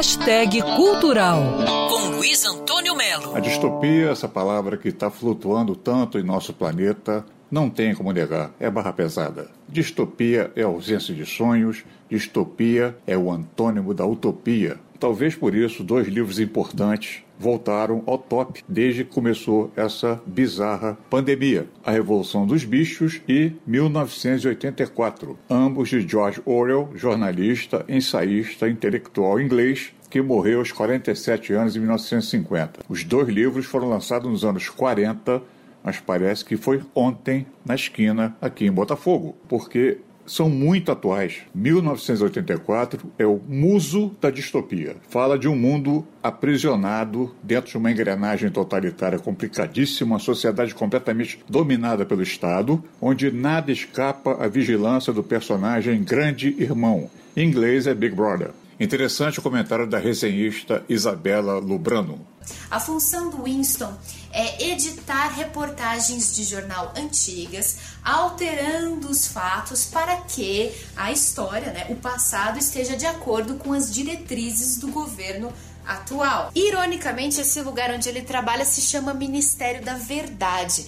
Hashtag Cultural, com Luiz Antônio Melo. A distopia, essa palavra que está flutuando tanto em nosso planeta, não tem como negar, é barra pesada. Distopia é ausência de sonhos, distopia é o antônimo da utopia. Talvez por isso dois livros importantes voltaram ao top desde que começou essa bizarra pandemia: A Revolução dos Bichos e 1984, ambos de George Orwell, jornalista, ensaísta, intelectual inglês que morreu aos 47 anos em 1950. Os dois livros foram lançados nos anos 40 mas parece que foi ontem na esquina aqui em Botafogo, porque são muito atuais. 1984 é o muso da distopia. Fala de um mundo aprisionado dentro de uma engrenagem totalitária complicadíssima, uma sociedade completamente dominada pelo Estado, onde nada escapa à vigilância do personagem Grande Irmão. Em inglês é Big Brother. Interessante o comentário da resenhista Isabela Lubrano. A função do Winston é editar reportagens de jornal antigas, alterando os fatos para que a história, né, o passado, esteja de acordo com as diretrizes do governo atual. Ironicamente, esse lugar onde ele trabalha se chama Ministério da Verdade.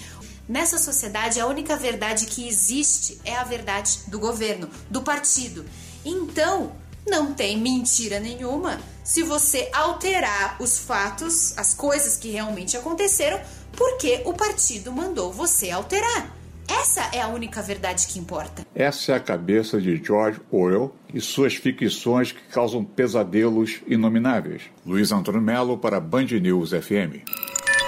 Nessa sociedade, a única verdade que existe é a verdade do governo, do partido. Então, não tem mentira nenhuma se você alterar os fatos, as coisas que realmente aconteceram, porque o partido mandou você alterar. Essa é a única verdade que importa. Essa é a cabeça de George Orwell e suas ficções que causam pesadelos inomináveis. Luiz Antônio Melo para Band News FM.